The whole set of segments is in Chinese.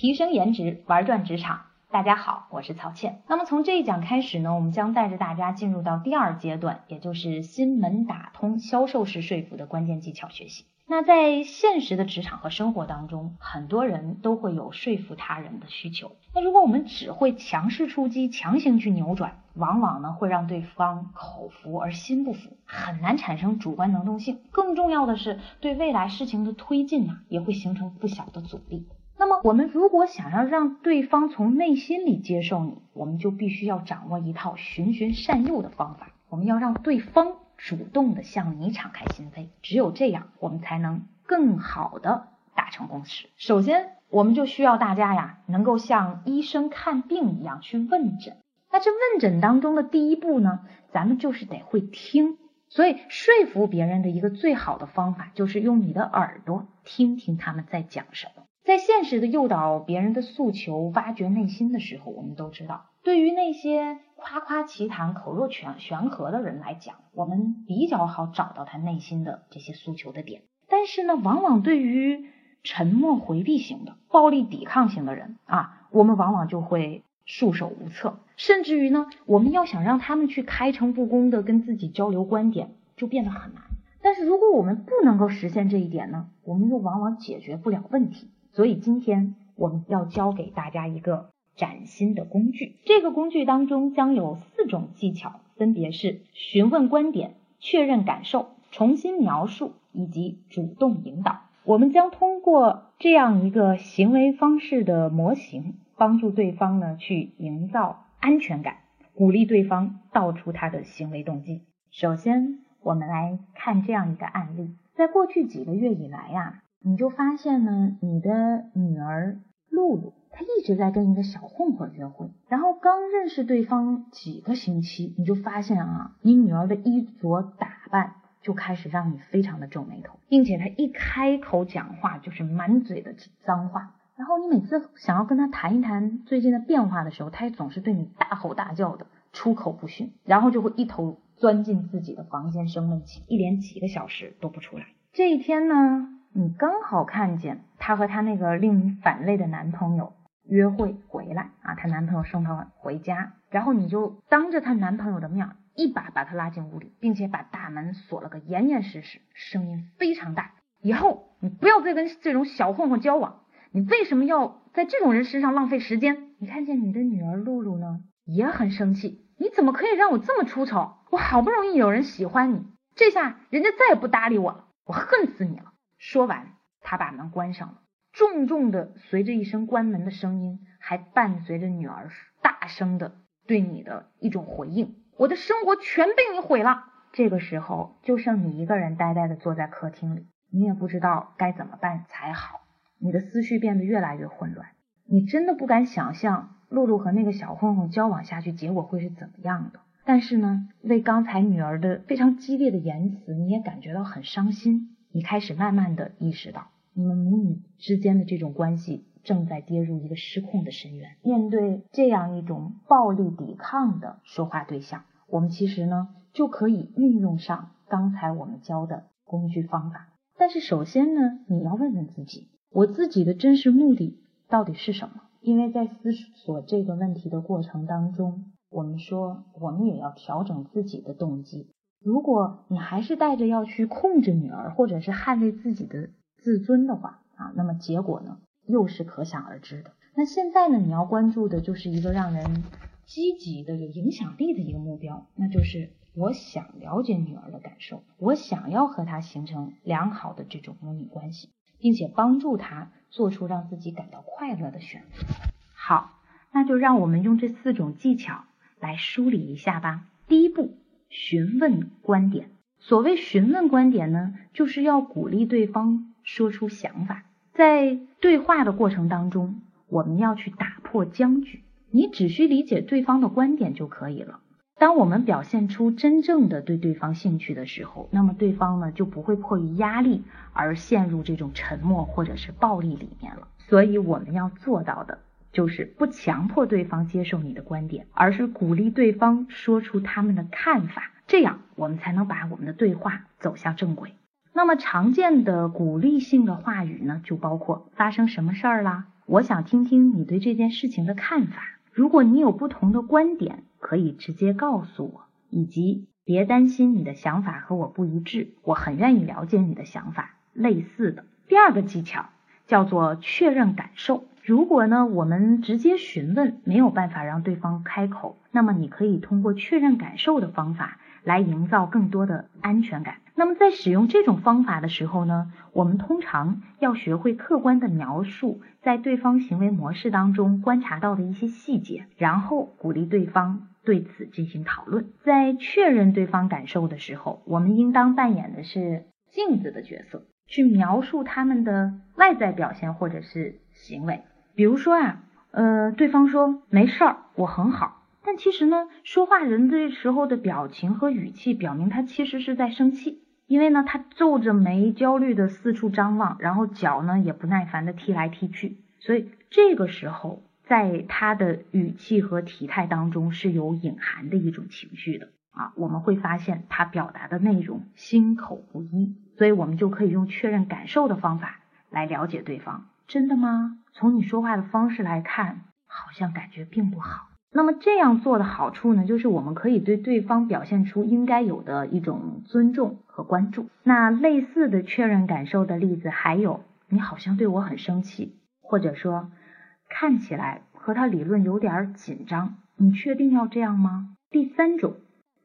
提升颜值，玩转职场。大家好，我是曹倩。那么从这一讲开始呢，我们将带着大家进入到第二阶段，也就是新门打通销售式说服的关键技巧学习。那在现实的职场和生活当中，很多人都会有说服他人的需求。那如果我们只会强势出击，强行去扭转，往往呢会让对方口服而心不服，很难产生主观能动性。更重要的是，对未来事情的推进呢，也会形成不小的阻力。那么，我们如果想要让对方从内心里接受你，我们就必须要掌握一套循循善诱的方法。我们要让对方主动的向你敞开心扉，只有这样，我们才能更好的达成共识。首先，我们就需要大家呀，能够像医生看病一样去问诊。那这问诊当中的第一步呢，咱们就是得会听。所以，说服别人的一个最好的方法，就是用你的耳朵听听他们在讲什么。在现实的诱导别人的诉求、挖掘内心的时候，我们都知道，对于那些夸夸其谈、口若悬悬河的人来讲，我们比较好找到他内心的这些诉求的点。但是呢，往往对于沉默回避型的、暴力抵抗型的人啊，我们往往就会束手无策，甚至于呢，我们要想让他们去开诚布公的跟自己交流观点，就变得很难。但是如果我们不能够实现这一点呢，我们又往往解决不了问题。所以今天我们要教给大家一个崭新的工具，这个工具当中将有四种技巧，分别是询问观点、确认感受、重新描述以及主动引导。我们将通过这样一个行为方式的模型，帮助对方呢去营造安全感，鼓励对方道出他的行为动机。首先，我们来看这样一个案例，在过去几个月以来呀。你就发现呢，你的女儿露露，她一直在跟一个小混混约会。然后刚认识对方几个星期，你就发现啊，你女儿的衣着打扮就开始让你非常的皱眉头，并且她一开口讲话就是满嘴的脏话。然后你每次想要跟她谈一谈最近的变化的时候，她也总是对你大吼大叫的，出口不逊，然后就会一头钻进自己的房间生闷气，一连几个小时都不出来。这一天呢？你刚好看见她和她那个令你反胃的男朋友约会回来啊，她男朋友送她回家，然后你就当着她男朋友的面一把把她拉进屋里，并且把大门锁了个严严实实，声音非常大。以后你不要再跟这种小混混交往，你为什么要在这种人身上浪费时间？你看见你的女儿露露呢，也很生气，你怎么可以让我这么出丑？我好不容易有人喜欢你，这下人家再也不搭理我了，我恨死你了。说完，他把门关上了，重重的随着一声关门的声音，还伴随着女儿大声的对你的一种回应：“我的生活全被你毁了。”这个时候，就剩你一个人呆呆的坐在客厅里，你也不知道该怎么办才好，你的思绪变得越来越混乱，你真的不敢想象露露和那个小混混交往下去，结果会是怎么样的。但是呢，为刚才女儿的非常激烈的言辞，你也感觉到很伤心。你开始慢慢的意识到，你们母女之间的这种关系正在跌入一个失控的深渊。面对这样一种暴力抵抗的说话对象，我们其实呢就可以运用上刚才我们教的工具方法。但是首先呢，你要问问自己，我自己的真实目的到底是什么？因为在思索这个问题的过程当中，我们说我们也要调整自己的动机。如果你还是带着要去控制女儿，或者是捍卫自己的自尊的话啊，那么结果呢又是可想而知的。那现在呢，你要关注的就是一个让人积极的、有影响力的一个目标，那就是我想了解女儿的感受，我想要和她形成良好的这种母女关系，并且帮助她做出让自己感到快乐的选择。好，那就让我们用这四种技巧来梳理一下吧。第一步。询问观点，所谓询问观点呢，就是要鼓励对方说出想法。在对话的过程当中，我们要去打破僵局。你只需理解对方的观点就可以了。当我们表现出真正的对对方兴趣的时候，那么对方呢就不会迫于压力而陷入这种沉默或者是暴力里面了。所以我们要做到的。就是不强迫对方接受你的观点，而是鼓励对方说出他们的看法，这样我们才能把我们的对话走向正轨。那么常见的鼓励性的话语呢，就包括发生什么事儿啦，我想听听你对这件事情的看法。如果你有不同的观点，可以直接告诉我，以及别担心你的想法和我不一致，我很愿意了解你的想法。类似的第二个技巧叫做确认感受。如果呢，我们直接询问没有办法让对方开口，那么你可以通过确认感受的方法来营造更多的安全感。那么在使用这种方法的时候呢，我们通常要学会客观的描述在对方行为模式当中观察到的一些细节，然后鼓励对方对此进行讨论。在确认对方感受的时候，我们应当扮演的是镜子的角色，去描述他们的外在表现或者是行为。比如说啊，呃，对方说没事儿，我很好，但其实呢，说话人这时候的表情和语气表明他其实是在生气，因为呢，他皱着眉，焦虑的四处张望，然后脚呢也不耐烦的踢来踢去，所以这个时候在他的语气和体态当中是有隐含的一种情绪的。啊，我们会发现他表达的内容心口不一，所以我们就可以用确认感受的方法来了解对方。真的吗？从你说话的方式来看，好像感觉并不好。那么这样做的好处呢，就是我们可以对对方表现出应该有的一种尊重和关注。那类似的确认感受的例子还有，你好像对我很生气，或者说看起来和他理论有点紧张，你确定要这样吗？第三种，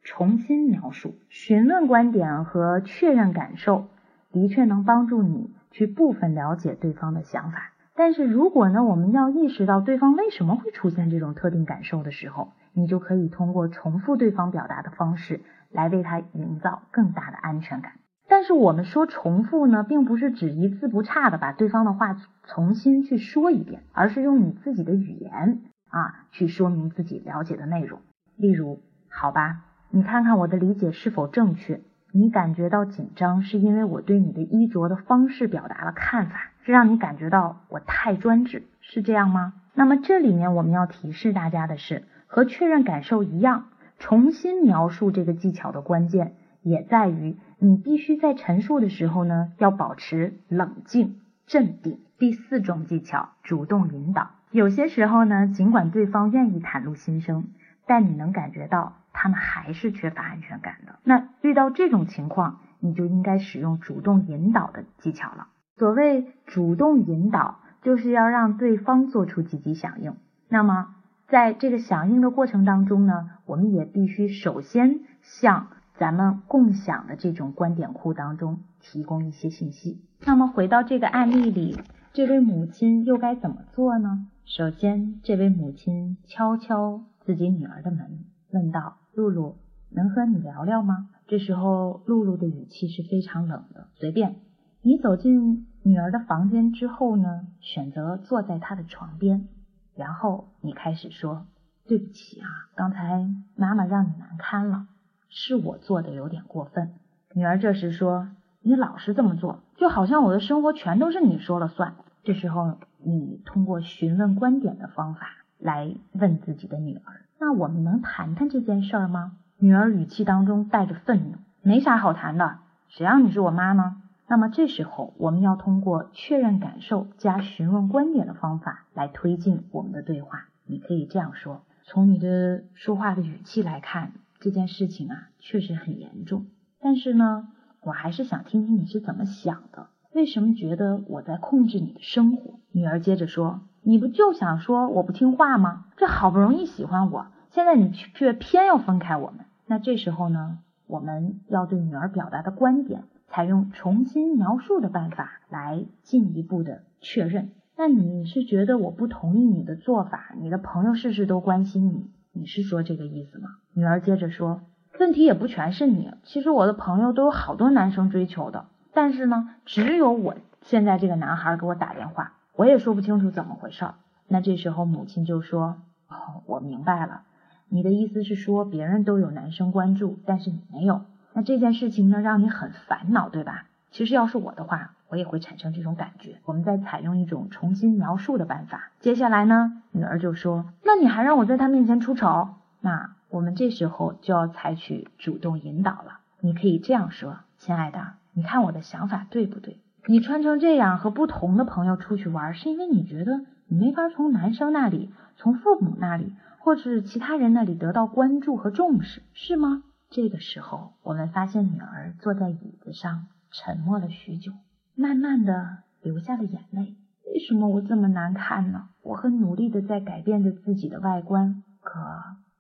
重新描述，询问观点和确认感受，的确能帮助你。去部分了解对方的想法，但是如果呢，我们要意识到对方为什么会出现这种特定感受的时候，你就可以通过重复对方表达的方式来为他营造更大的安全感。但是我们说重复呢，并不是指一字不差的把对方的话重新去说一遍，而是用你自己的语言啊去说明自己了解的内容。例如，好吧，你看看我的理解是否正确。你感觉到紧张，是因为我对你的衣着的方式表达了看法，是让你感觉到我太专制，是这样吗？那么这里面我们要提示大家的是，和确认感受一样，重新描述这个技巧的关键也在于你必须在陈述的时候呢，要保持冷静镇定。第四种技巧，主动引导。有些时候呢，尽管对方愿意袒露心声，但你能感觉到。他们还是缺乏安全感的。那遇到这种情况，你就应该使用主动引导的技巧了。所谓主动引导，就是要让对方做出积极响应。那么在这个响应的过程当中呢，我们也必须首先向咱们共享的这种观点库当中提供一些信息。那么回到这个案例里，这位母亲又该怎么做呢？首先，这位母亲敲敲自己女儿的门，问道。露露，能和你聊聊吗？这时候，露露的语气是非常冷的。随便。你走进女儿的房间之后呢，选择坐在她的床边，然后你开始说：“对不起啊，刚才妈妈让你难堪了，是我做的有点过分。”女儿这时说：“你老是这么做，就好像我的生活全都是你说了算。”这时候，你通过询问观点的方法来问自己的女儿。那我们能谈谈这件事儿吗？女儿语气当中带着愤怒，没啥好谈的，谁让你是我妈呢？那么这时候我们要通过确认感受加询问观点的方法来推进我们的对话。你可以这样说：从你的说话的语气来看，这件事情啊确实很严重，但是呢，我还是想听听你是怎么想的。为什么觉得我在控制你的生活？女儿接着说。你不就想说我不听话吗？这好不容易喜欢我，现在你却偏要分开我们。那这时候呢，我们要对女儿表达的观点，采用重新描述的办法来进一步的确认。那你是觉得我不同意你的做法？你的朋友事事都关心你，你是说这个意思吗？女儿接着说，问题也不全是你，其实我的朋友都有好多男生追求的，但是呢，只有我现在这个男孩给我打电话。我也说不清楚怎么回事儿。那这时候母亲就说：“哦，我明白了，你的意思是说别人都有男生关注，但是你没有。那这件事情呢，让你很烦恼，对吧？其实要是我的话，我也会产生这种感觉。我们再采用一种重新描述的办法。接下来呢，女儿就说：那你还让我在他面前出丑？那我们这时候就要采取主动引导了。你可以这样说：亲爱的，你看我的想法对不对？”你穿成这样和不同的朋友出去玩，是因为你觉得你没法从男生那里、从父母那里或是其他人那里得到关注和重视，是吗？这个时候，我们发现女儿坐在椅子上，沉默了许久，慢慢的流下了眼泪。为什么我这么难看呢？我很努力的在改变着自己的外观，可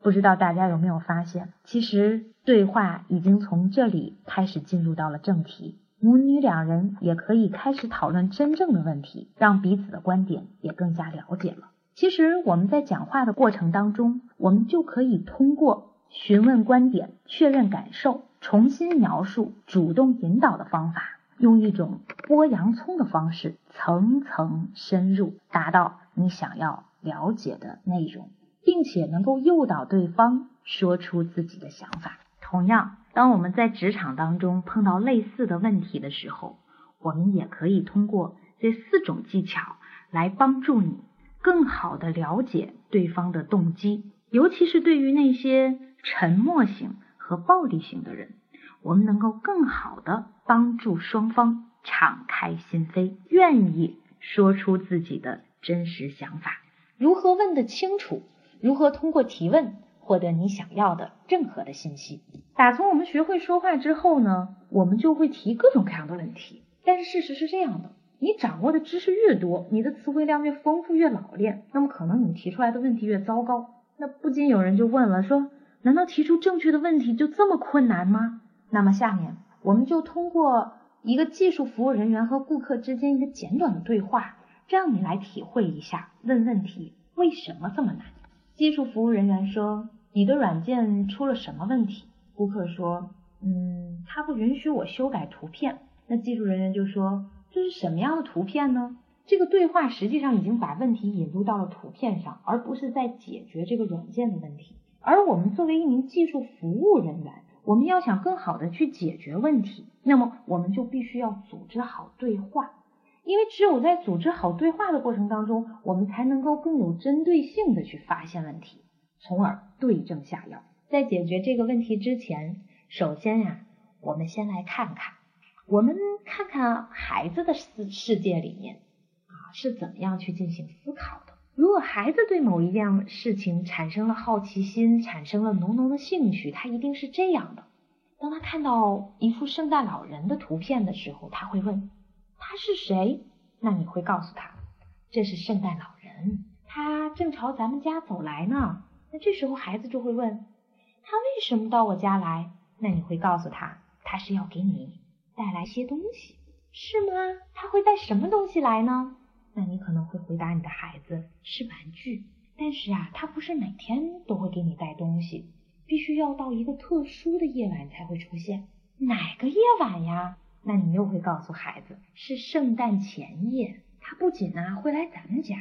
不知道大家有没有发现，其实对话已经从这里开始进入到了正题。母女两人也可以开始讨论真正的问题，让彼此的观点也更加了解了。其实我们在讲话的过程当中，我们就可以通过询问观点、确认感受、重新描述、主动引导的方法，用一种剥洋葱的方式，层层深入，达到你想要了解的内容，并且能够诱导对方说出自己的想法。同样。当我们在职场当中碰到类似的问题的时候，我们也可以通过这四种技巧来帮助你更好的了解对方的动机，尤其是对于那些沉默型和暴力型的人，我们能够更好的帮助双方敞开心扉，愿意说出自己的真实想法。如何问得清楚？如何通过提问？获得你想要的任何的信息。打从我们学会说话之后呢，我们就会提各种各样的问题。但是事实是这样的，你掌握的知识越多，你的词汇量越丰富、越老练，那么可能你提出来的问题越糟糕。那不禁有人就问了，说难道提出正确的问题就这么困难吗？那么下面我们就通过一个技术服务人员和顾客之间一个简短的对话，让你来体会一下问问题为什么这么难。技术服务人员说。你的软件出了什么问题？顾客说，嗯，他不允许我修改图片。那技术人员就说，这是什么样的图片呢？这个对话实际上已经把问题引入到了图片上，而不是在解决这个软件的问题。而我们作为一名技术服务人员，我们要想更好的去解决问题，那么我们就必须要组织好对话，因为只有在组织好对话的过程当中，我们才能够更有针对性的去发现问题。从而对症下药。在解决这个问题之前，首先呀，我们先来看看，我们看看孩子的世世界里面啊是怎么样去进行思考的。如果孩子对某一样事情产生了好奇心，产生了浓浓的兴趣，他一定是这样的：当他看到一幅圣诞老人的图片的时候，他会问他是谁？那你会告诉他这是圣诞老人，他正朝咱们家走来呢。那这时候孩子就会问，他为什么到我家来？那你会告诉他，他是要给你带来些东西，是吗？他会带什么东西来呢？那你可能会回答你的孩子是玩具，但是啊，他不是每天都会给你带东西，必须要到一个特殊的夜晚才会出现。哪个夜晚呀？那你又会告诉孩子是圣诞前夜。他不仅呢会来咱们家，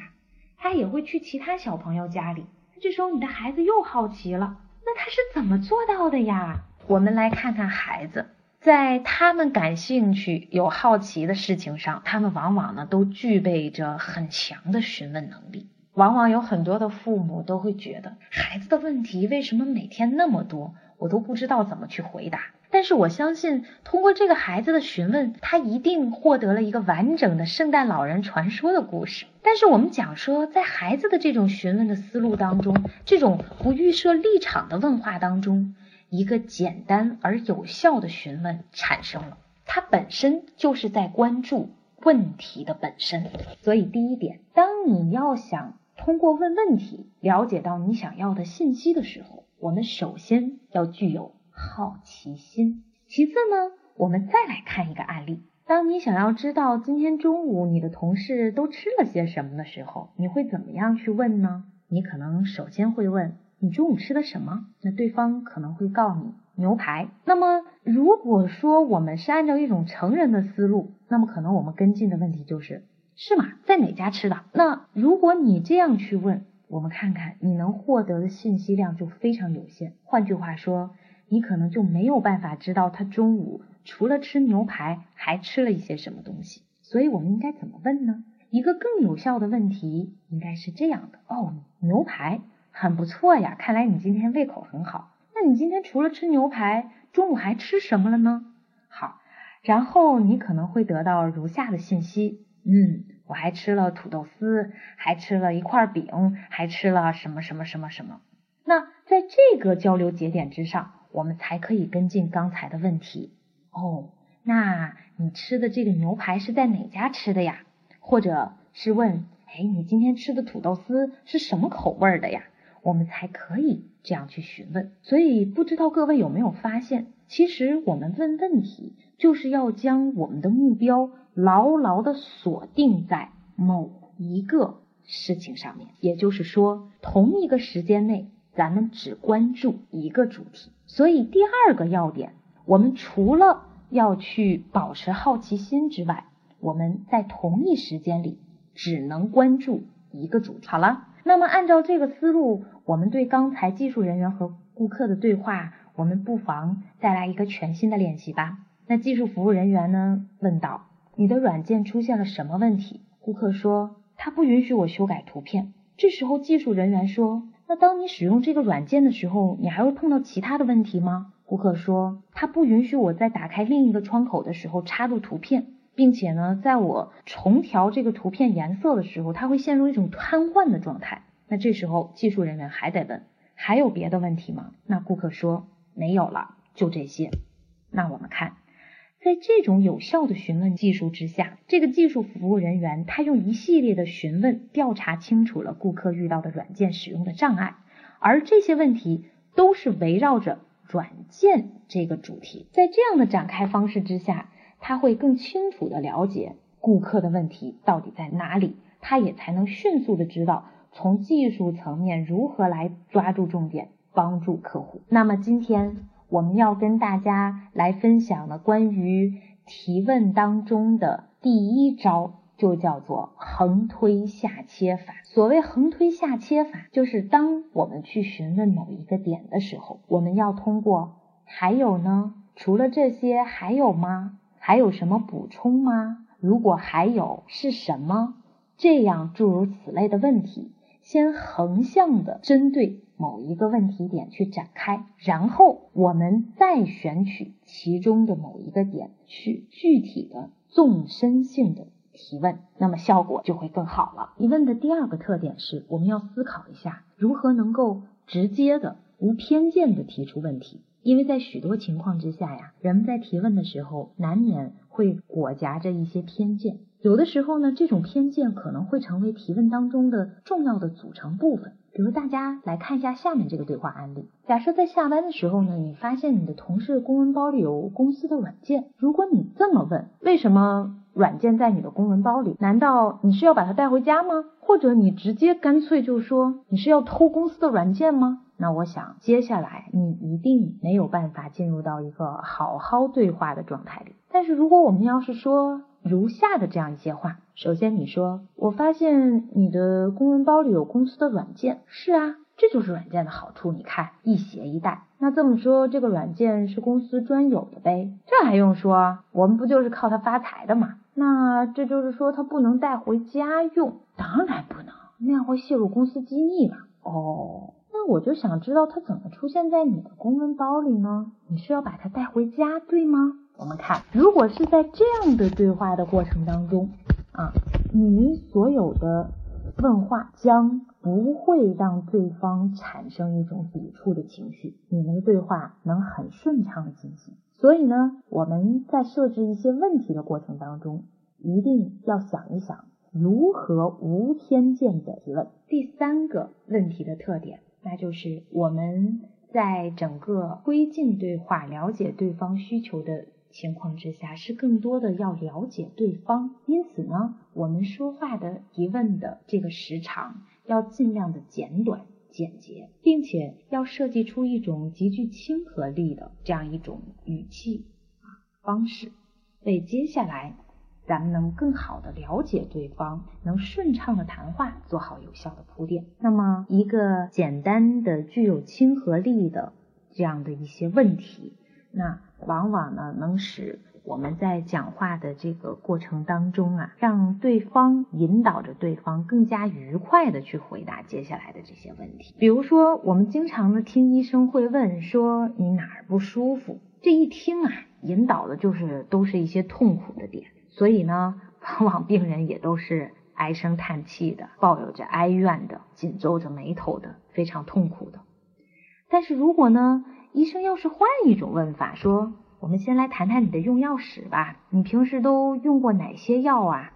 他也会去其他小朋友家里。这时候你的孩子又好奇了，那他是怎么做到的呀？我们来看看孩子，在他们感兴趣、有好奇的事情上，他们往往呢都具备着很强的询问能力。往往有很多的父母都会觉得，孩子的问题为什么每天那么多，我都不知道怎么去回答。但是我相信，通过这个孩子的询问，他一定获得了一个完整的圣诞老人传说的故事。但是我们讲说，在孩子的这种询问的思路当中，这种不预设立场的问话当中，一个简单而有效的询问产生了，它本身就是在关注问题的本身。所以第一点，当你要想通过问问题了解到你想要的信息的时候，我们首先要具有。好奇心。其次呢，我们再来看一个案例。当你想要知道今天中午你的同事都吃了些什么的时候，你会怎么样去问呢？你可能首先会问你中午吃的什么？那对方可能会告你牛排。那么如果说我们是按照一种成人的思路，那么可能我们跟进的问题就是是吗？在哪家吃的？那如果你这样去问，我们看看你能获得的信息量就非常有限。换句话说。你可能就没有办法知道他中午除了吃牛排还吃了一些什么东西，所以我们应该怎么问呢？一个更有效的问题应该是这样的：哦，牛排很不错呀，看来你今天胃口很好。那你今天除了吃牛排，中午还吃什么了呢？好，然后你可能会得到如下的信息：嗯，我还吃了土豆丝，还吃了一块饼，还吃了什么什么什么什么。那在这个交流节点之上，我们才可以跟进刚才的问题。哦，那你吃的这个牛排是在哪家吃的呀？或者是问，哎，你今天吃的土豆丝是什么口味的呀？我们才可以这样去询问。所以，不知道各位有没有发现，其实我们问问题，就是要将我们的目标牢牢的锁定在某一个事情上面。也就是说，同一个时间内，咱们只关注一个主题。所以，第二个要点，我们除了要去保持好奇心之外，我们在同一时间里只能关注一个主题。好了。那么按照这个思路，我们对刚才技术人员和顾客的对话，我们不妨再来一个全新的练习吧。那技术服务人员呢问道：“你的软件出现了什么问题？”顾客说：“他不允许我修改图片。”这时候技术人员说：“那当你使用这个软件的时候，你还会碰到其他的问题吗？”顾客说：“他不允许我在打开另一个窗口的时候插入图片。”并且呢，在我重调这个图片颜色的时候，它会陷入一种瘫痪的状态。那这时候技术人员还得问，还有别的问题吗？那顾客说没有了，就这些。那我们看，在这种有效的询问技术之下，这个技术服务人员他用一系列的询问调查清楚了顾客遇到的软件使用的障碍，而这些问题都是围绕着软件这个主题。在这样的展开方式之下。他会更清楚的了解顾客的问题到底在哪里，他也才能迅速的知道从技术层面如何来抓住重点，帮助客户。那么今天我们要跟大家来分享的关于提问当中的第一招，就叫做横推下切法。所谓横推下切法，就是当我们去询问某一个点的时候，我们要通过还有呢，除了这些还有吗？还有什么补充吗？如果还有，是什么？这样诸如此类的问题，先横向的针对某一个问题点去展开，然后我们再选取其中的某一个点去具体的纵深性的提问，那么效果就会更好了。提问的第二个特点是，我们要思考一下如何能够直接的、无偏见的提出问题。因为在许多情况之下呀，人们在提问的时候难免会裹夹着一些偏见，有的时候呢，这种偏见可能会成为提问当中的重要的组成部分。比如大家来看一下下面这个对话案例：假设在下班的时候呢，你发现你的同事公文包里有公司的软件，如果你这么问，为什么软件在你的公文包里？难道你是要把它带回家吗？或者你直接干脆就说你是要偷公司的软件吗？那我想，接下来你一定没有办法进入到一个好好对话的状态里。但是如果我们要是说如下的这样一些话，首先你说，我发现你的公文包里有公司的软件，是啊，这就是软件的好处。你看，一携一带。那这么说，这个软件是公司专有的呗？这还用说？我们不就是靠它发财的吗？那这就是说，它不能带回家用？当然不能，那样会泄露公司机密了。哦。那我就想知道它怎么出现在你的公文包里呢？你是要把它带回家，对吗？我们看，如果是在这样的对话的过程当中啊，你所有的问话将不会让对方产生一种抵触的情绪，你们的对话能很顺畅的进行。所以呢，我们在设置一些问题的过程当中，一定要想一想如何无偏见的提问。第三个问题的特点。那就是我们在整个推进对话、了解对方需求的情况之下，是更多的要了解对方。因此呢，我们说话的提问的这个时长要尽量的简短、简洁，并且要设计出一种极具亲和力的这样一种语气啊方式，为接下来。咱们能更好的了解对方，能顺畅的谈话，做好有效的铺垫。那么，一个简单的、具有亲和力的这样的一些问题，那往往呢，能使我们在讲话的这个过程当中啊，让对方引导着对方更加愉快的去回答接下来的这些问题。比如说，我们经常的听医生会问说你哪儿不舒服，这一听啊，引导的就是都是一些痛苦的点。所以呢，往往病人也都是唉声叹气的，抱有着哀怨的，紧皱着眉头的，非常痛苦的。但是如果呢，医生要是换一种问法，说我们先来谈谈你的用药史吧，你平时都用过哪些药啊？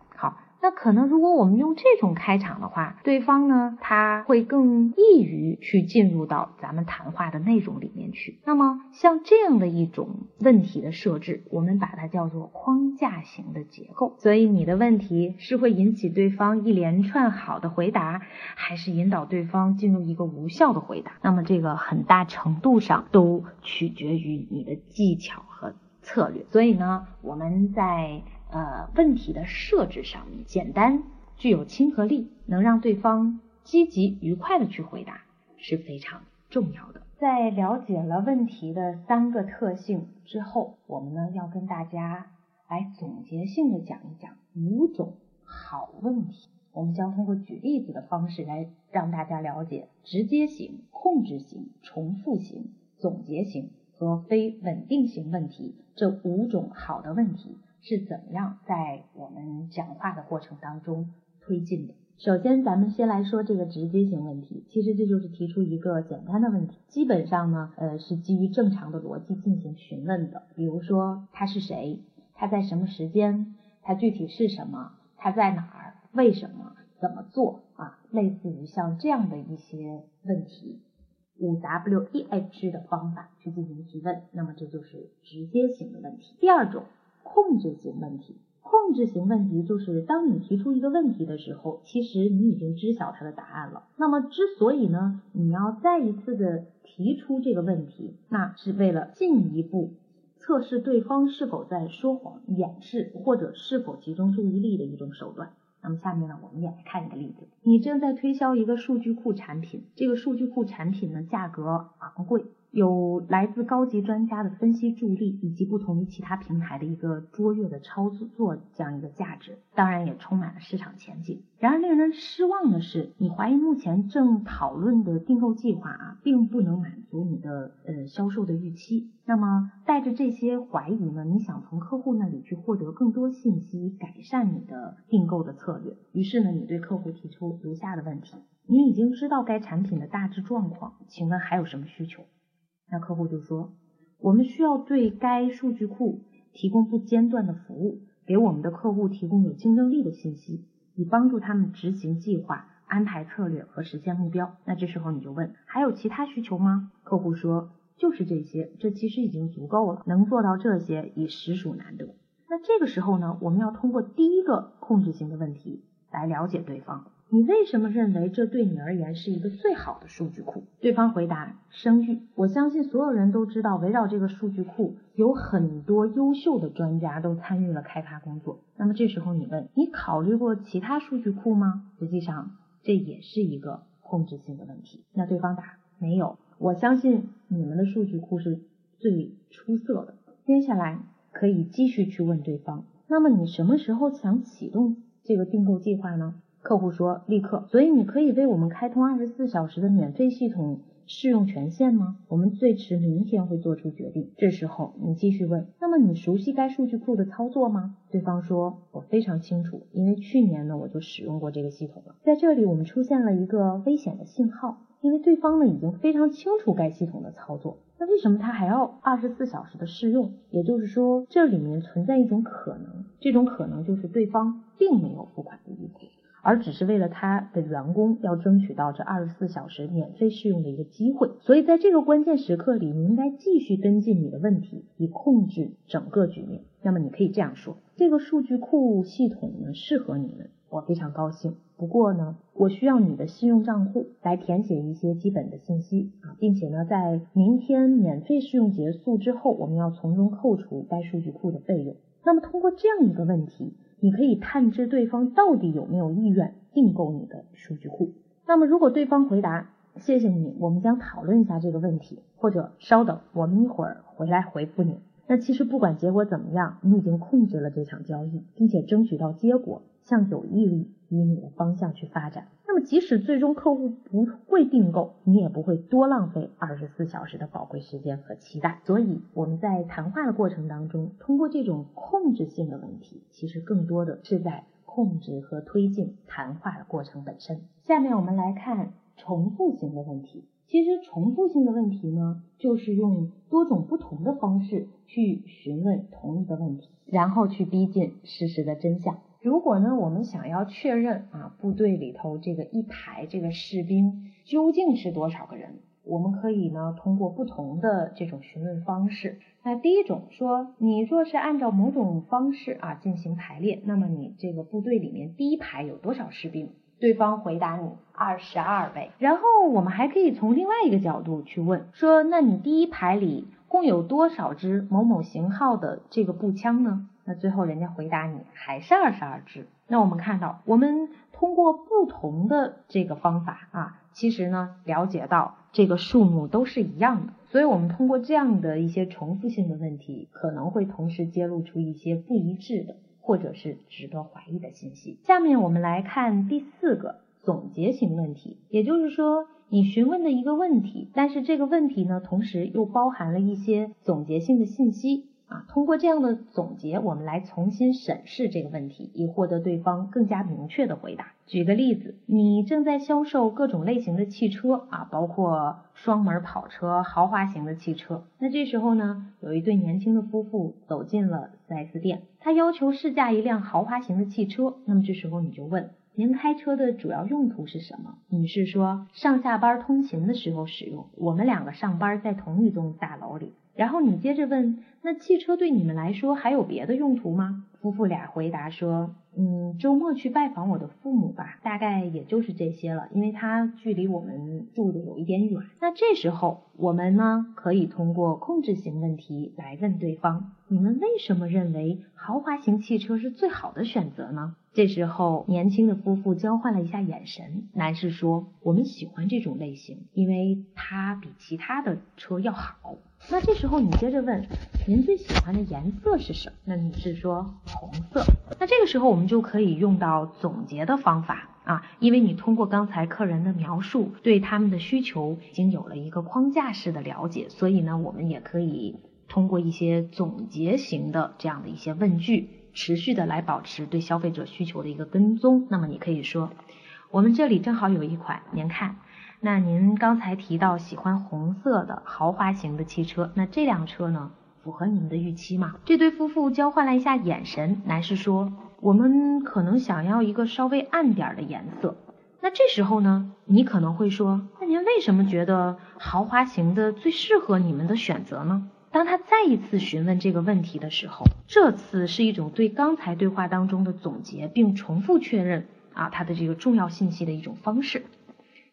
那可能，如果我们用这种开场的话，对方呢他会更易于去进入到咱们谈话的内容里面去。那么像这样的一种问题的设置，我们把它叫做框架型的结构。所以你的问题是会引起对方一连串好的回答，还是引导对方进入一个无效的回答？那么这个很大程度上都取决于你的技巧和策略。所以呢，我们在。呃，问题的设置上面简单，具有亲和力，能让对方积极愉快的去回答是非常重要的。在了解了问题的三个特性之后，我们呢要跟大家来总结性的讲一讲五种好问题。我们将通过举例子的方式来让大家了解直接型、控制型、重复型、总结型和非稳定型问题这五种好的问题。是怎么样在我们讲话的过程当中推进的？首先，咱们先来说这个直接型问题。其实这就是提出一个简单的问题，基本上呢，呃，是基于正常的逻辑进行询问的。比如说，他是谁？他在什么时间？他具体是什么？他在哪儿？为什么？怎么做？啊，类似于像这样的一些问题，五 W E H 的方法去进行提问，那么这就是直接型的问题。第二种。控制型问题，控制型问题就是当你提出一个问题的时候，其实你已经知晓它的答案了。那么之所以呢，你要再一次的提出这个问题，那是为了进一步测试对方是否在说谎、掩饰或者是否集中注意力的一种手段。那么下面呢，我们也来看一个例子。你正在推销一个数据库产品，这个数据库产品呢，价格昂贵。有来自高级专家的分析助力，以及不同于其他平台的一个卓越的操作这样一个价值，当然也充满了市场前景。然而令人失望的是，你怀疑目前正讨论的订购计划啊，并不能满足你的呃销售的预期。那么带着这些怀疑呢，你想从客户那里去获得更多信息，改善你的订购的策略。于是呢，你对客户提出如下的问题：你已经知道该产品的大致状况，请问还有什么需求？那客户就说，我们需要对该数据库提供不间断的服务，给我们的客户提供有竞争力的信息，以帮助他们执行计划、安排策略和实现目标。那这时候你就问，还有其他需求吗？客户说，就是这些，这其实已经足够了，能做到这些已实属难得。那这个时候呢，我们要通过第一个控制性的问题来了解对方。你为什么认为这对你而言是一个最好的数据库？对方回答：声誉。我相信所有人都知道，围绕这个数据库有很多优秀的专家都参与了开发工作。那么这时候你问，你考虑过其他数据库吗？实际上这也是一个控制性的问题。那对方答：没有。我相信你们的数据库是最出色的。接下来可以继续去问对方，那么你什么时候想启动这个订购计划呢？客户说立刻，所以你可以为我们开通二十四小时的免费系统试用权限吗？我们最迟明天会做出决定。这时候你继续问，那么你熟悉该数据库的操作吗？对方说，我非常清楚，因为去年呢我就使用过这个系统了。在这里我们出现了一个危险的信号，因为对方呢已经非常清楚该系统的操作，那为什么他还要二十四小时的试用？也就是说，这里面存在一种可能，这种可能就是对方并没有付款的意图。而只是为了他的员工要争取到这二十四小时免费试用的一个机会，所以在这个关键时刻里，你应该继续跟进你的问题，以控制整个局面。那么你可以这样说：这个数据库系统呢适合你们，我非常高兴。不过呢，我需要你的信用账户来填写一些基本的信息啊，并且呢，在明天免费试用结束之后，我们要从中扣除该数据库的费用。那么通过这样一个问题。你可以探知对方到底有没有意愿订购你的数据库。那么，如果对方回答“谢谢你，我们将讨论一下这个问题”，或者“稍等，我们一会儿回来回复你”，那其实不管结果怎么样，你已经控制了这场交易，并且争取到结果向有毅力以你的方向去发展。那么，即使最终客户不会订购，你也不会多浪费二十四小时的宝贵时间和期待。所以，我们在谈话的过程当中，通过这种控制性的问题，其实更多的是在控制和推进谈话的过程本身。下面我们来看重复型的问题。其实重复性的问题呢，就是用多种不同的方式去询问同一个问题，然后去逼近事实的真相。如果呢，我们想要确认啊，部队里头这个一排这个士兵究竟是多少个人，我们可以呢通过不同的这种询问方式。那第一种说，你若是按照某种方式啊进行排列，那么你这个部队里面第一排有多少士兵？对方回答你二十二位，然后我们还可以从另外一个角度去问，说那你第一排里共有多少支某某型号的这个步枪呢？那最后人家回答你还是二十二只。那我们看到，我们通过不同的这个方法啊，其实呢了解到这个数目都是一样的，所以我们通过这样的一些重复性的问题，可能会同时揭露出一些不一致的。或者是值得怀疑的信息。下面我们来看第四个总结型问题，也就是说，你询问的一个问题，但是这个问题呢，同时又包含了一些总结性的信息。啊，通过这样的总结，我们来重新审视这个问题，以获得对方更加明确的回答。举个例子，你正在销售各种类型的汽车啊，包括双门跑车、豪华型的汽车。那这时候呢，有一对年轻的夫妇走进了 4S 店，他要求试驾一辆豪华型的汽车。那么这时候你就问，您开车的主要用途是什么？女士说，上下班通勤的时候使用。我们两个上班在同一栋大楼里。然后你接着问，那汽车对你们来说还有别的用途吗？夫妇俩回答说，嗯，周末去拜访我的父母吧，大概也就是这些了，因为他距离我们住的有一点远。那这时候我们呢，可以通过控制型问题来问对方，你们为什么认为豪华型汽车是最好的选择呢？这时候年轻的夫妇交换了一下眼神，男士说，我们喜欢这种类型，因为它比其他的车要好。那这时候你接着问，您最喜欢的颜色是什么？那女士说红色。那这个时候我们就可以用到总结的方法啊，因为你通过刚才客人的描述，对他们的需求已经有了一个框架式的了解，所以呢，我们也可以通过一些总结型的这样的一些问句，持续的来保持对消费者需求的一个跟踪。那么你可以说，我们这里正好有一款，您看。那您刚才提到喜欢红色的豪华型的汽车，那这辆车呢，符合你们的预期吗？这对夫妇交换了一下眼神，男士说，我们可能想要一个稍微暗点的颜色。那这时候呢，你可能会说，那您为什么觉得豪华型的最适合你们的选择呢？当他再一次询问这个问题的时候，这次是一种对刚才对话当中的总结，并重复确认啊他的这个重要信息的一种方式。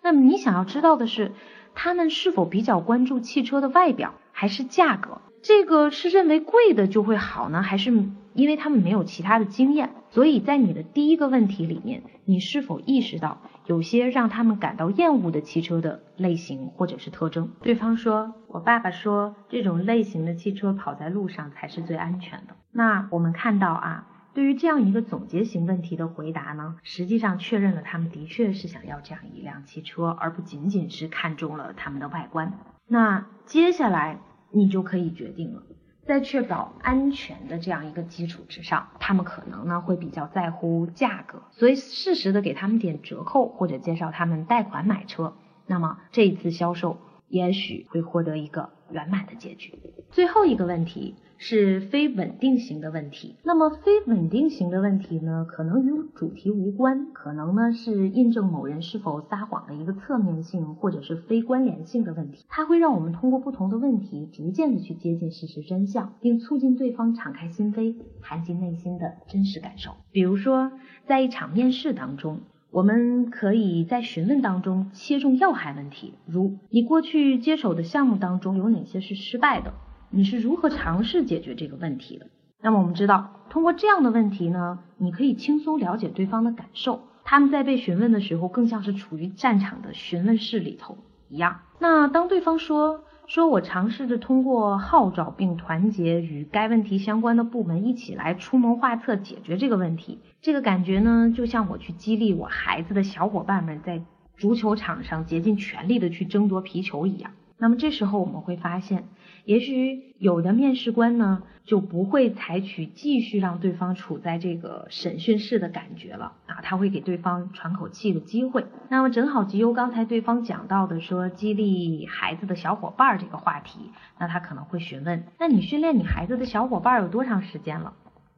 那么你想要知道的是，他们是否比较关注汽车的外表，还是价格？这个是认为贵的就会好呢，还是因为他们没有其他的经验？所以在你的第一个问题里面，你是否意识到有些让他们感到厌恶的汽车的类型或者是特征？对方说：“我爸爸说，这种类型的汽车跑在路上才是最安全的。”那我们看到啊。对于这样一个总结型问题的回答呢，实际上确认了他们的确是想要这样一辆汽车，而不仅仅是看中了他们的外观。那接下来你就可以决定了，在确保安全的这样一个基础之上，他们可能呢会比较在乎价格，所以适时的给他们点折扣或者介绍他们贷款买车，那么这一次销售也许会获得一个圆满的结局。最后一个问题。是非稳定型的问题。那么非稳定型的问题呢，可能与主题无关，可能呢是印证某人是否撒谎的一个侧面性或者是非关联性的问题。它会让我们通过不同的问题，逐渐的去接近事实真相，并促进对方敞开心扉，谈及内心的真实感受。比如说，在一场面试当中，我们可以在询问当中切中要害问题，如你过去接手的项目当中有哪些是失败的？你是如何尝试解决这个问题的？那么我们知道，通过这样的问题呢，你可以轻松了解对方的感受。他们在被询问的时候，更像是处于战场的询问室里头一样。那当对方说说我尝试着通过号召并团结与该问题相关的部门一起来出谋划策解决这个问题，这个感觉呢，就像我去激励我孩子的小伙伴们在足球场上竭尽全力的去争夺皮球一样。那么这时候我们会发现，也许有的面试官呢就不会采取继续让对方处在这个审讯室的感觉了啊，他会给对方喘口气的机会。那么正好集优刚才对方讲到的说激励孩子的小伙伴这个话题，那他可能会询问，那你训练你孩子的小伙伴有多长时间了？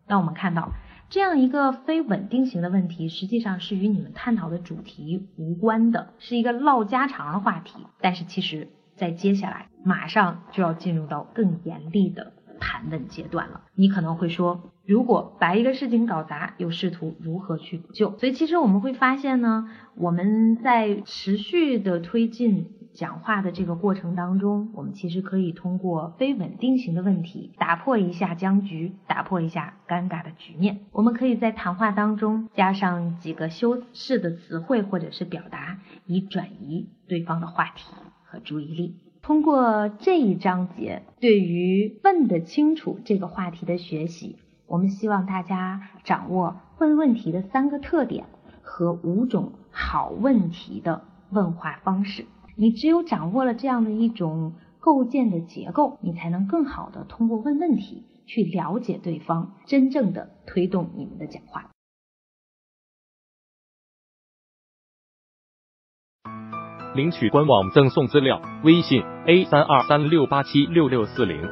那我们看到。这样一个非稳定型的问题，实际上是与你们探讨的主题无关的，是一个唠家常的话题。但是其实，在接下来马上就要进入到更严厉的盘问阶段了。你可能会说，如果把一个事情搞砸，又试图如何去补救？所以其实我们会发现呢，我们在持续的推进。讲话的这个过程当中，我们其实可以通过非稳定型的问题打破一下僵局，打破一下尴尬的局面。我们可以在谈话当中加上几个修饰的词汇或者是表达，以转移对方的话题和注意力。通过这一章节对于问得清楚这个话题的学习，我们希望大家掌握问问题的三个特点和五种好问题的问话方式。你只有掌握了这样的一种构建的结构，你才能更好的通过问问题去了解对方，真正的推动你们的讲话。领取官网赠送资料，微信 a 三二三六八七六六四零。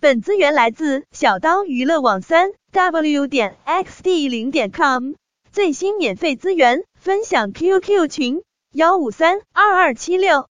本资源来自小刀娱乐网三 w 点 xd 零点 com，最新免费资源分享 QQ 群。幺五三二二七六。